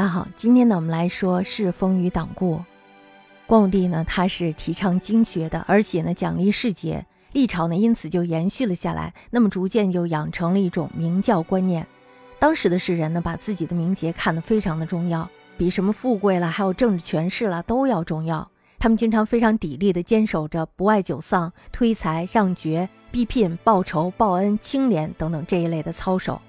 大家好，今天呢，我们来说世风与党锢。光武帝呢，他是提倡经学的，而且呢，奖励士节，历朝呢，因此就延续了下来。那么，逐渐就养成了一种明教观念。当时的士人呢，把自己的名节看得非常的重要，比什么富贵了，还有政治权势了都要重要。他们经常非常砥砺地坚守着不爱久丧、推财让爵、避聘、报仇、报恩、清廉等等这一类的操守。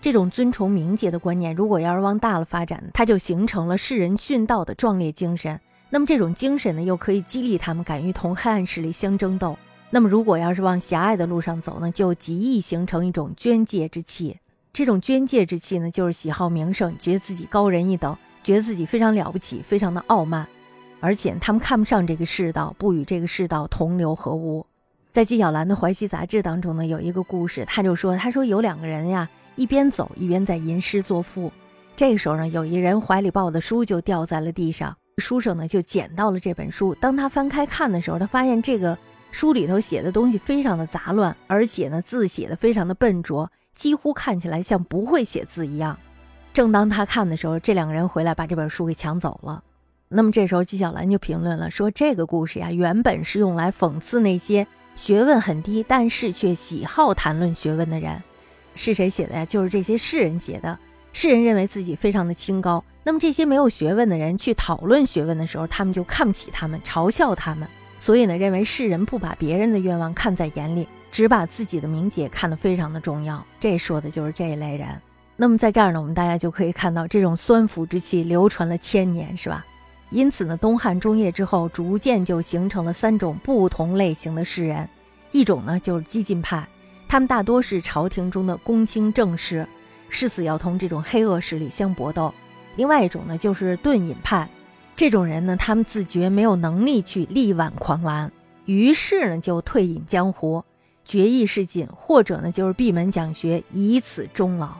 这种尊崇名节的观念，如果要是往大了发展，它就形成了世人殉道的壮烈精神。那么这种精神呢，又可以激励他们敢于同黑暗势力相争斗。那么如果要是往狭隘的路上走呢，就极易形成一种捐介之气。这种捐介之气呢，就是喜好名声，觉得自己高人一等，觉得自己非常了不起，非常的傲慢，而且他们看不上这个世道，不与这个世道同流合污。在纪晓岚的《淮西杂志》当中呢，有一个故事，他就说，他说有两个人呀。一边走一边在吟诗作赋，这个时候呢，有一人怀里抱的书就掉在了地上，书生呢就捡到了这本书。当他翻开看的时候，他发现这个书里头写的东西非常的杂乱，而且呢字写的非常的笨拙，几乎看起来像不会写字一样。正当他看的时候，这两个人回来把这本书给抢走了。那么这时候纪晓岚就评论了，说这个故事呀，原本是用来讽刺那些学问很低，但是却喜好谈论学问的人。是谁写的呀？就是这些士人写的。士人认为自己非常的清高，那么这些没有学问的人去讨论学问的时候，他们就看不起他们，嘲笑他们。所以呢，认为士人不把别人的愿望看在眼里，只把自己的名节看得非常的重要。这说的就是这一类人。那么在这儿呢，我们大家就可以看到这种酸腐之气流传了千年，是吧？因此呢，东汉中叶之后，逐渐就形成了三种不同类型的士人，一种呢就是激进派。他们大多是朝廷中的公卿正士，誓死要同这种黑恶势力相搏斗。另外一种呢，就是遁隐派，这种人呢，他们自觉没有能力去力挽狂澜，于是呢就退隐江湖，决意仕进，或者呢就是闭门讲学，以此终老。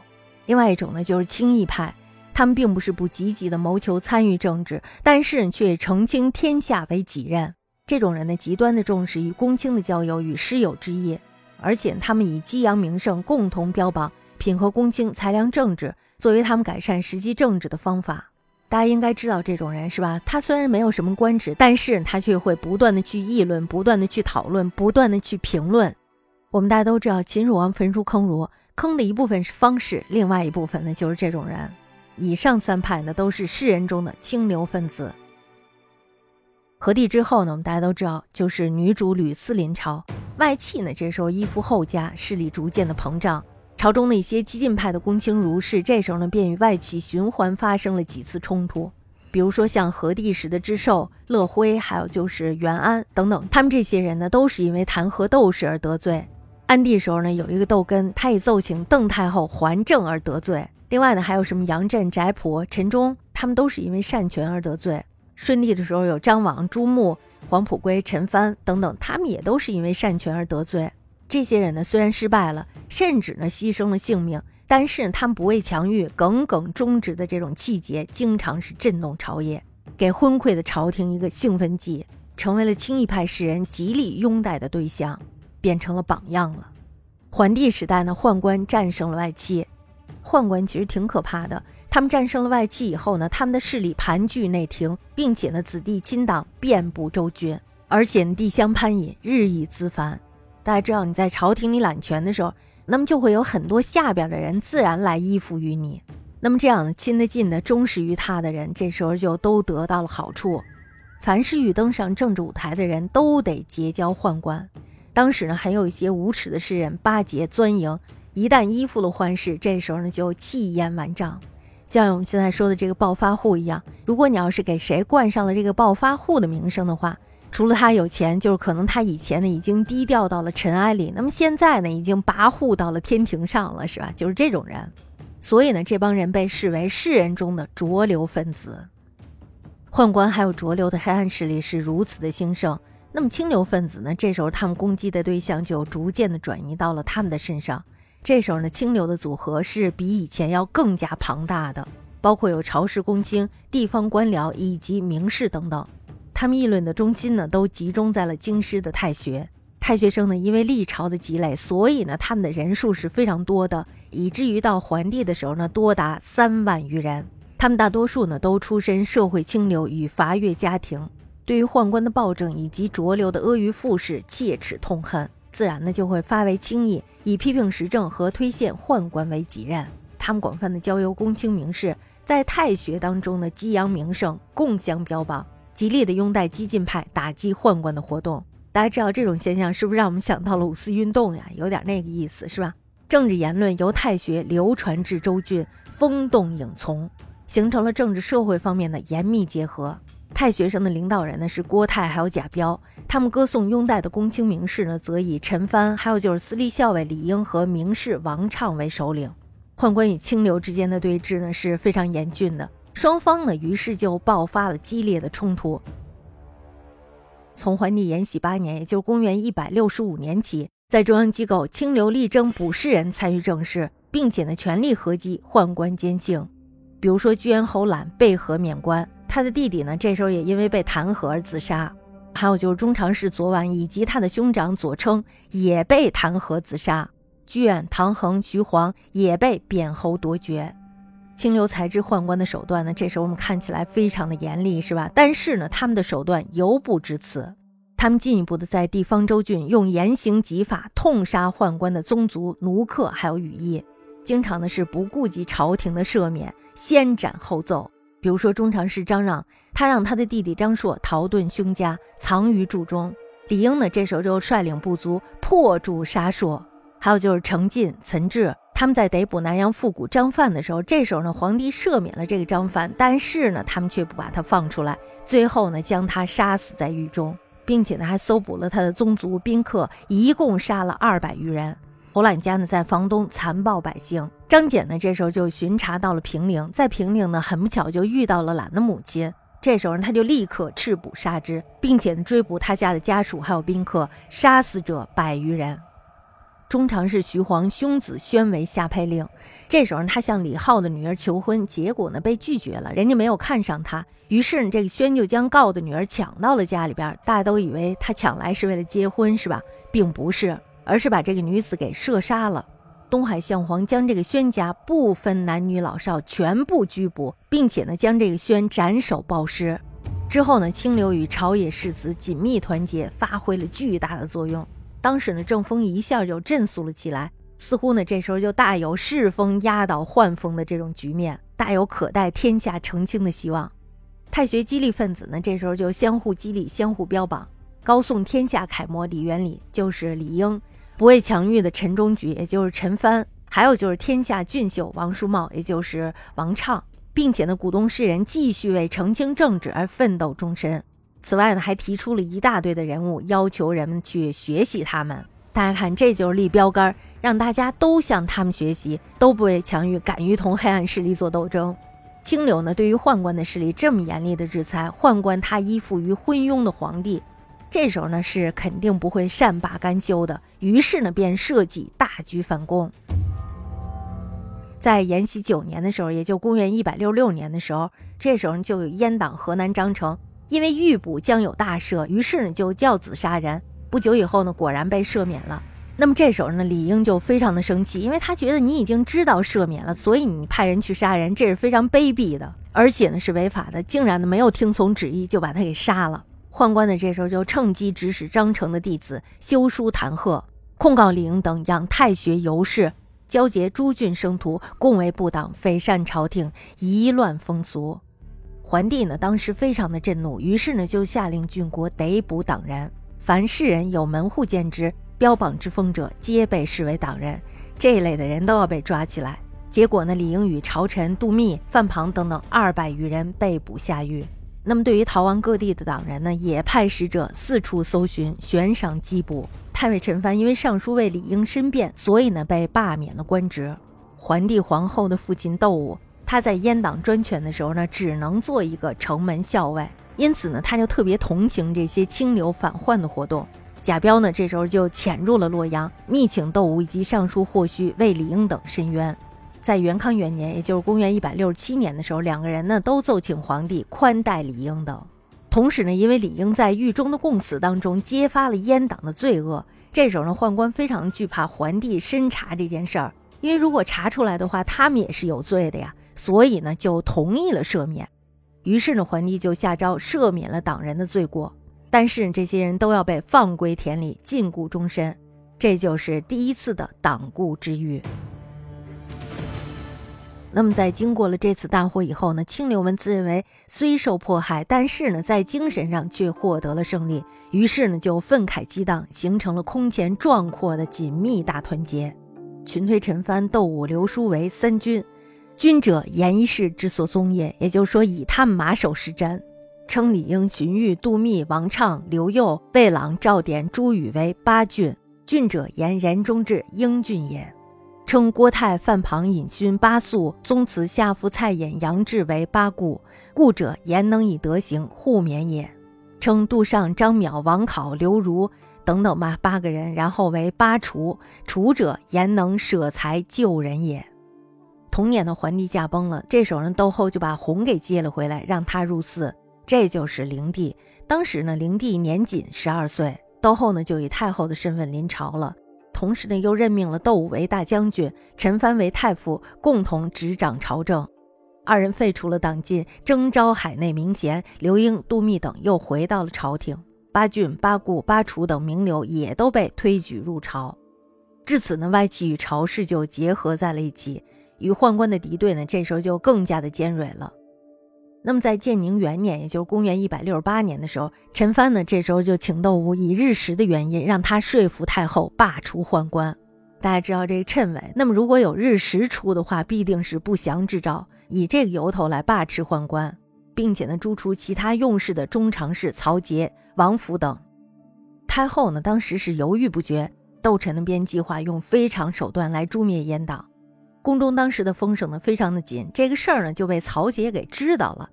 另外一种呢，就是轻易派，他们并不是不积极的谋求参与政治，但是却澄清天下为己任。这种人呢，极端的重视与公卿的交友与师友之谊。而且他们以激扬名声，共同标榜品和公卿、才良政治作为他们改善实际政治的方法。大家应该知道这种人是吧？他虽然没有什么官职，但是他却会不断的去议论，不断的去讨论，不断的去评论。我们大家都知道，秦始皇焚书坑儒，坑的一部分是方士，另外一部分呢就是这种人。以上三派呢都是士人中的清流分子。和帝之后呢，我们大家都知道，就是女主屡次临朝。外戚呢，这时候依附后家，势力逐渐的膨胀。朝中的一些激进派的公卿儒士，这时候呢，便与外戚循环发生了几次冲突。比如说像和帝时的智寿、乐辉，还有就是元安等等，他们这些人呢，都是因为弹劾窦氏而得罪。安帝时候呢，有一个窦根，他以奏请邓太后还政而得罪。另外呢，还有什么杨震、翟普、陈忠，他们都是因为擅权而得罪。顺帝的时候有张网、朱穆。黄甫圭、陈蕃等等，他们也都是因为擅权而得罪。这些人呢，虽然失败了，甚至呢牺牲了性命，但是他们不畏强欲、耿耿忠直的这种气节，经常是震动朝野，给昏聩的朝廷一个兴奋剂，成为了清一派士人极力拥戴的对象，变成了榜样了。桓帝时代呢，宦官战胜了外戚。宦官其实挺可怕的，他们战胜了外戚以后呢，他们的势力盘踞内廷，并且呢，子弟亲党遍布州郡，而且地相攀引，日益滋繁。大家知道，你在朝廷里揽权的时候，那么就会有很多下边的人自然来依附于你。那么这样呢亲得近的、忠实于他的人，这时候就都得到了好处。凡是欲登上政治舞台的人，都得结交宦官。当时呢，还有一些无耻的士人巴结钻营。一旦依附了宦士，这时候呢就气焰万丈，像我们现在说的这个暴发户一样。如果你要是给谁冠上了这个暴发户的名声的话，除了他有钱，就是可能他以前呢已经低调到了尘埃里，那么现在呢已经跋扈到了天庭上了，是吧？就是这种人。所以呢，这帮人被视为世人中的浊流分子。宦官还有浊流的黑暗势力是如此的兴盛，那么清流分子呢？这时候他们攻击的对象就逐渐的转移到了他们的身上。这时候呢，清流的组合是比以前要更加庞大的，包括有朝士公卿、地方官僚以及名士等等。他们议论的中心呢，都集中在了京师的太学。太学生呢，因为历朝的积累，所以呢，他们的人数是非常多的，以至于到桓帝的时候呢，多达三万余人。他们大多数呢都出身社会清流与伐越家庭，对于宦官的暴政以及浊流的阿谀附势切齿痛恨，自然呢就会发为轻易，以批评时政和推荐宦官为己任。他们广泛的交游公卿名士，在太学当中呢激扬名声，共相标榜，极力的拥戴激进派，打击宦官的活动。大家知道这种现象是不是让我们想到了五四运动呀？有点那个意思，是吧？政治言论由太学流传至州郡，风动影从。形成了政治社会方面的严密结合。太学生的领导人呢是郭泰还有贾彪，他们歌颂拥戴的公卿名士呢，则以陈蕃，还有就是私立校尉李英和名士王畅为首领。宦官与清流之间的对峙呢是非常严峻的，双方呢于是就爆发了激烈的冲突。从桓帝延禧八年，也就是公元一百六十五年起，在中央机构，清流力争补士人参与政事，并且呢全力合击宦官奸性。比如说，居延侯览被河免官，他的弟弟呢，这时候也因为被弹劾而自杀。还有就是中常侍左婉以及他的兄长左称也被弹劾自杀。居远、唐衡、徐晃也被贬侯夺爵。清流才知宦官的手段呢，这时候我们看起来非常的严厉，是吧？但是呢，他们的手段犹不至此，他们进一步的在地方州郡用严刑极法痛杀宦官的宗族、奴客还有羽翼。经常的是不顾及朝廷的赦免，先斩后奏。比如说中常侍张让，他让他的弟弟张硕逃遁凶家，藏于柱中。李英呢，这时候就率领部族破柱杀硕。还有就是程进、岑志，他们在逮捕南阳复古张范的时候，这时候呢，皇帝赦免了这个张范，但是呢，他们却不把他放出来，最后呢，将他杀死在狱中，并且呢，还搜捕了他的宗族宾客，一共杀了二百余人。侯览家呢，在房东残暴百姓。张俭呢，这时候就巡查到了平陵，在平陵呢，很不巧就遇到了懒的母亲。这时候呢，他就立刻赤捕杀之，并且，追捕他家的家属还有宾客，杀死者百余人。中常侍徐晃兄子宣为下配令。这时候，他向李浩的女儿求婚，结果呢，被拒绝了，人家没有看上他。于是呢，这个宣就将告的女儿抢到了家里边，大家都以为他抢来是为了结婚，是吧？并不是。而是把这个女子给射杀了。东海相皇将这个宣家不分男女老少全部拘捕，并且呢将这个宣斩首暴尸。之后呢，清流与朝野士子紧密团结，发挥了巨大的作用。当时呢，政风一下就振肃了起来，似乎呢这时候就大有世风压倒宦风的这种局面，大有可待天下澄清的希望。太学激励分子呢，这时候就相互激励，相互标榜。高颂天下楷模李元礼就是李英。不畏强欲的陈忠举，也就是陈蕃，还有就是天下俊秀王叔茂，也就是王畅，并且呢，鼓动世人继续为澄清政治而奋斗终身。此外呢，还提出了一大堆的人物，要求人们去学习他们。大家看，这就是立标杆，让大家都向他们学习，都不畏强欲，敢于同黑暗势力做斗争。清流呢，对于宦官的势力这么严厉的制裁，宦官他依附于昏庸的皇帝。这时候呢是肯定不会善罢甘休的，于是呢便设计大举反攻。在延禧九年的时候，也就公元一百六六年的时候，这时候就有阉党河南章程，因为预卜将有大赦，于是呢就教子杀人。不久以后呢，果然被赦免了。那么这时候呢，李英就非常的生气，因为他觉得你已经知道赦免了，所以你派人去杀人，这是非常卑鄙的，而且呢是违法的，竟然呢没有听从旨意就把他给杀了。宦官的这时候就趁机指使张成的弟子修书弹劾，控告李英等养太学游士，交结诸郡生徒，共为不党，匪善朝廷，夷乱风俗。桓帝呢，当时非常的震怒，于是呢就下令郡国逮捕党人，凡世人有门户见之，标榜之风者，皆被视为党人，这一类的人都要被抓起来。结果呢，李英与朝臣杜密、范庞等等二百余人被捕下狱。那么，对于逃亡各地的党人呢，也派使者四处搜寻，悬赏缉捕。太尉陈蕃因为上书为李英申辩，所以呢被罢免了官职。桓帝皇后的父亲窦武，他在阉党专权的时候呢，只能做一个城门校尉，因此呢，他就特别同情这些清流反宦的活动。贾彪呢，这时候就潜入了洛阳，密请窦武以及尚书霍胥为李英等申冤。在元康元年，也就是公元一百六十七年的时候，两个人呢都奏请皇帝宽待李英等。同时呢，因为李英在狱中的供词当中揭发了阉党的罪恶，这时候呢，宦官非常惧怕皇帝深查这件事儿，因为如果查出来的话，他们也是有罪的呀。所以呢就同意了赦免。于是呢，桓帝就下诏赦免了党人的罪过，但是这些人都要被放归田里，禁锢终身。这就是第一次的党锢之狱。那么，在经过了这次大祸以后呢，清流们自认为虽受迫害，但是呢，在精神上却获得了胜利，于是呢，就愤慨激荡，形成了空前壮阔的紧密大团结，群推陈蕃、窦武、刘书为三军。军者，严一世之所宗也，也就是说，以他们马首是瞻，称李应、荀彧、杜密、王畅、刘佑、魏朗、赵典、朱宇为八郡。郡者，言仁中志英俊也。称郭泰、范庞、尹勋、巴素、宗祠、夏夫、蔡衍、杨志为八故。故者，言能以德行护免也。称杜尚、张邈、王考、刘儒等等吧，八个人，然后为八除。除者，言能舍财救人也。同年的桓帝驾崩了，这时候，窦后就把弘给接了回来，让他入祀，这就是灵帝。当时呢，灵帝年仅十二岁，窦后呢就以太后的身份临朝了，同时呢又任命了窦武为大将军，陈蕃为太傅，共同执掌朝政。二人废除了党禁，征召海内名贤，刘英、杜密等又回到了朝廷，八郡、八顾、八楚等名流也都被推举入朝。至此呢，外戚与朝士就结合在了一起。与宦官的敌对呢，这时候就更加的尖锐了。那么在建宁元年，也就是公元一百六十八年的时候，陈蕃呢，这时候就请窦武以日食的原因，让他说服太后罢除宦官。大家知道这个谶纬，那么如果有日食出的话，必定是不祥之兆，以这个由头来罢斥宦官，并且呢，诛除其他用事的中常侍曹节、王府等。太后呢，当时是犹豫不决，窦臣呢便计划用非常手段来诛灭阉党。宫中当时的风声呢非常的紧，这个事儿呢就被曹节给知道了，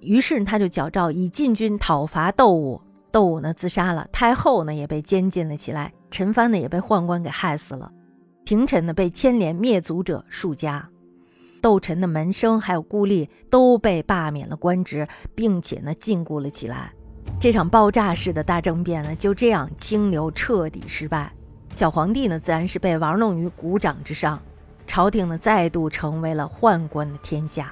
于是他就矫诏以禁军讨伐窦武，窦武呢自杀了，太后呢也被监禁了起来，陈蕃呢也被宦官给害死了，廷臣呢被牵连灭族者数家，窦臣的门生还有孤吏都被罢免了官职，并且呢禁锢了起来，这场爆炸式的大政变呢就这样清流彻底失败，小皇帝呢自然是被玩弄于股掌之上。朝廷呢，再度成为了宦官的天下。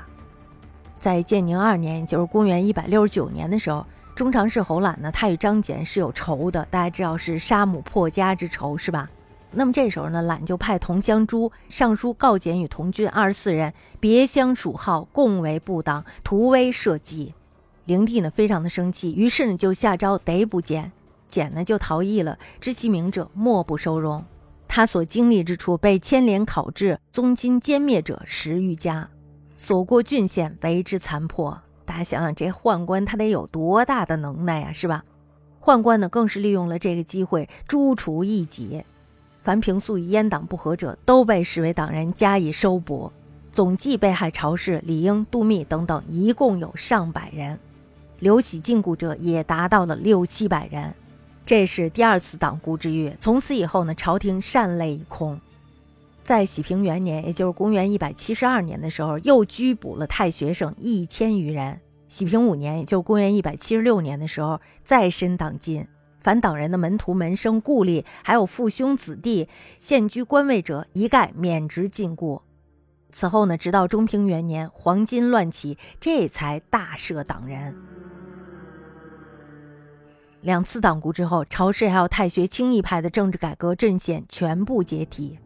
在建宁二年，就是公元一百六十九年的时候，中常侍侯览呢，他与张俭是有仇的，大家知道是杀母破家之仇，是吧？那么这时候呢，览就派同乡朱上书告简与同郡二十四人别相属号，共为部党，图威社稷。灵帝呢，非常的生气，于是呢，就下诏逮捕简，简呢就逃逸了，知其名者，莫不收容。他所经历之处，被牵连考制、宗亲歼灭者十余家，所过郡县为之残破。大家想想，这宦官他得有多大的能耐呀，是吧？宦官呢，更是利用了这个机会诛除异己，凡平素与阉党不和者，都被视为党人加以收捕。总计被害朝士李应、杜密等等，一共有上百人，刘启禁锢者也达到了六七百人。这是第二次党锢之狱。从此以后呢，朝廷善类一空。在喜平元年，也就是公元一百七十二年的时候，又拘捕了太学生一千余人。喜平五年，也就公元一百七十六年的时候，再申党禁，反党人的门徒、门生、故吏，还有父兄子弟，现居官位者，一概免职禁锢。此后呢，直到中平元年，黄巾乱起，这才大赦党人。两次党锢之后，朝氏还有太学清议派的政治改革阵线全部解体，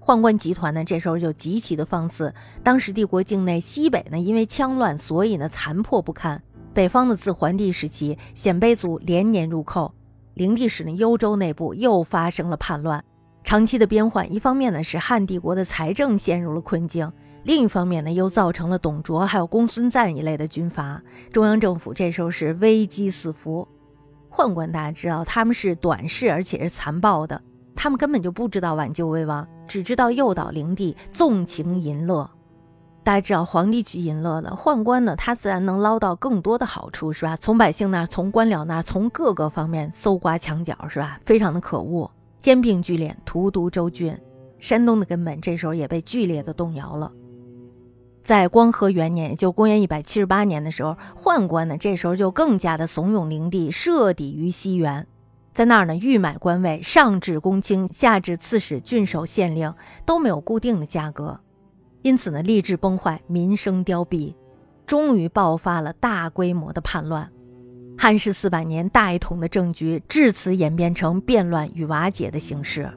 宦官集团呢这时候就极其的放肆。当时帝国境内西北呢因为羌乱，所以呢残破不堪。北方的自桓帝时期，鲜卑族连年入寇。灵帝时呢幽州内部又发生了叛乱，长期的边患，一方面呢使汉帝国的财政陷入了困境，另一方面呢又造成了董卓还有公孙瓒一类的军阀，中央政府这时候是危机四伏。宦官大家知道，他们是短视而且是残暴的，他们根本就不知道挽救危亡，只知道诱导灵帝纵情淫乐。大家知道，皇帝去淫乐了，宦官呢，他自然能捞到更多的好处，是吧？从百姓那儿，从官僚那儿，从各个方面搜刮墙角，是吧？非常的可恶，兼并聚敛，荼毒州郡，山东的根本这时候也被剧烈的动摇了。在光和元年，就公元一百七十八年的时候，宦官呢这时候就更加的怂恿灵帝设抵于西园，在那儿呢欲买官位，上至公卿，下至刺史、郡守、县令都没有固定的价格。因此呢，吏治崩坏，民生凋敝，终于爆发了大规模的叛乱。汉室四百年大一统的政局至此演变成变乱与瓦解的形式。